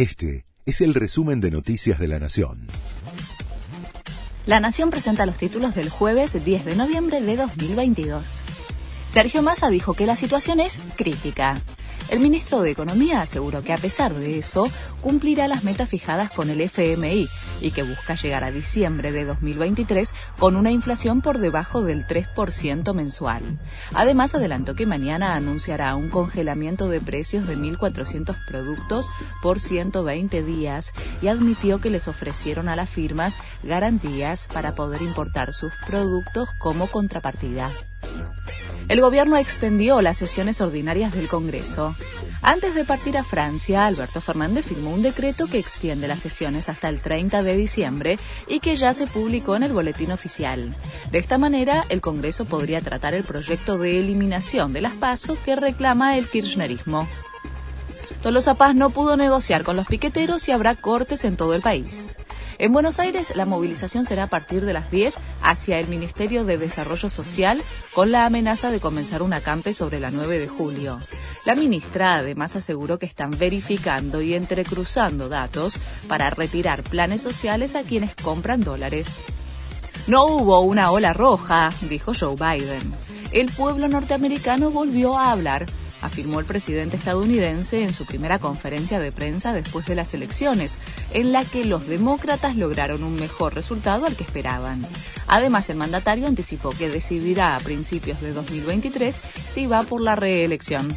Este es el resumen de Noticias de la Nación. La Nación presenta los títulos del jueves 10 de noviembre de 2022. Sergio Massa dijo que la situación es crítica. El ministro de Economía aseguró que a pesar de eso, cumplirá las metas fijadas con el FMI y que busca llegar a diciembre de 2023 con una inflación por debajo del 3% mensual. Además, adelantó que mañana anunciará un congelamiento de precios de 1.400 productos por 120 días y admitió que les ofrecieron a las firmas garantías para poder importar sus productos como contrapartida. El gobierno extendió las sesiones ordinarias del Congreso. Antes de partir a Francia, Alberto Fernández firmó un decreto que extiende las sesiones hasta el 30 de diciembre y que ya se publicó en el boletín oficial. De esta manera, el Congreso podría tratar el proyecto de eliminación de las pasos que reclama el kirchnerismo. Tolosa Paz no pudo negociar con los piqueteros y habrá cortes en todo el país. En Buenos Aires, la movilización será a partir de las 10 hacia el Ministerio de Desarrollo Social con la amenaza de comenzar un acampe sobre la 9 de julio. La ministra además aseguró que están verificando y entrecruzando datos para retirar planes sociales a quienes compran dólares. No hubo una ola roja, dijo Joe Biden. El pueblo norteamericano volvió a hablar afirmó el presidente estadounidense en su primera conferencia de prensa después de las elecciones, en la que los demócratas lograron un mejor resultado al que esperaban. Además, el mandatario anticipó que decidirá a principios de 2023 si va por la reelección.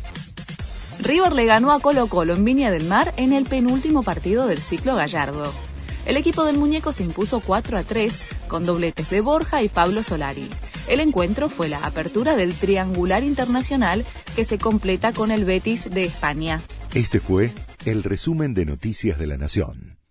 River le ganó a Colo Colo en Viña del Mar en el penúltimo partido del ciclo Gallardo. El equipo del muñeco se impuso 4 a 3 con dobletes de Borja y Pablo Solari. El encuentro fue la apertura del triangular internacional que se completa con el Betis de España. Este fue el resumen de Noticias de la Nación.